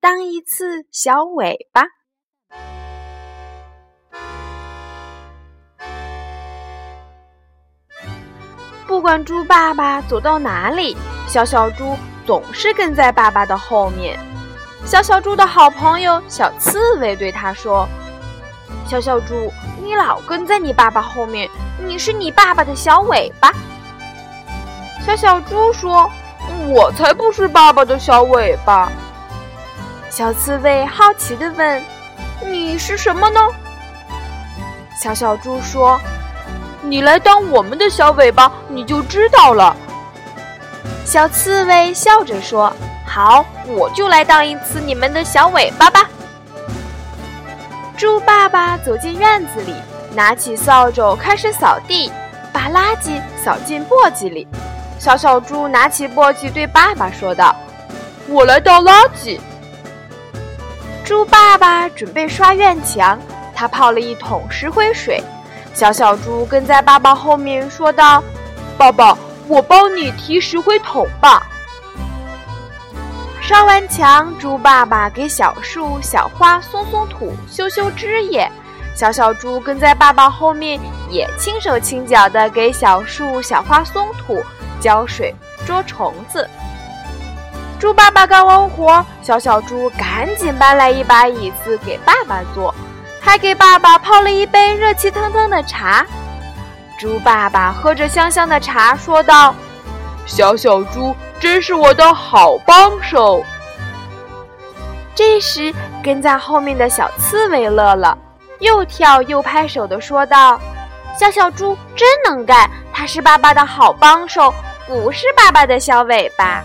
当一次小尾巴》。不管猪爸爸走到哪里，小小猪总是跟在爸爸的后面。小小猪的好朋友小刺猬对他说：“小小猪，你老跟在你爸爸后面，你是你爸爸的小尾巴。”小小猪说。我才不是爸爸的小尾巴！小刺猬好奇地问：“你是什么呢？”小小猪说：“你来当我们的小尾巴，你就知道了。”小刺猬笑着说：“好，我就来当一次你们的小尾巴吧。”猪爸爸走进院子里，拿起扫帚开始扫地，把垃圾扫进簸箕里。小小猪拿起簸箕对爸爸说道：“我来倒垃圾。”猪爸爸准备刷院墙，他泡了一桶石灰水。小小猪跟在爸爸后面说道：“爸爸，我帮你提石灰桶吧。”刷完墙，猪爸爸给小树、小花松松土、修修枝叶。小小猪跟在爸爸后面，也轻手轻脚地给小树、小花松土。浇水、捉虫子。猪爸爸干完活，小小猪赶紧搬来一把椅子给爸爸坐，还给爸爸泡了一杯热气腾腾的茶。猪爸爸喝着香香的茶，说道：“小小猪真是我的好帮手。”这时，跟在后面的小刺猬乐了，又跳又拍手的说道：“小小猪真能干，它是爸爸的好帮手。”不是爸爸的小尾巴。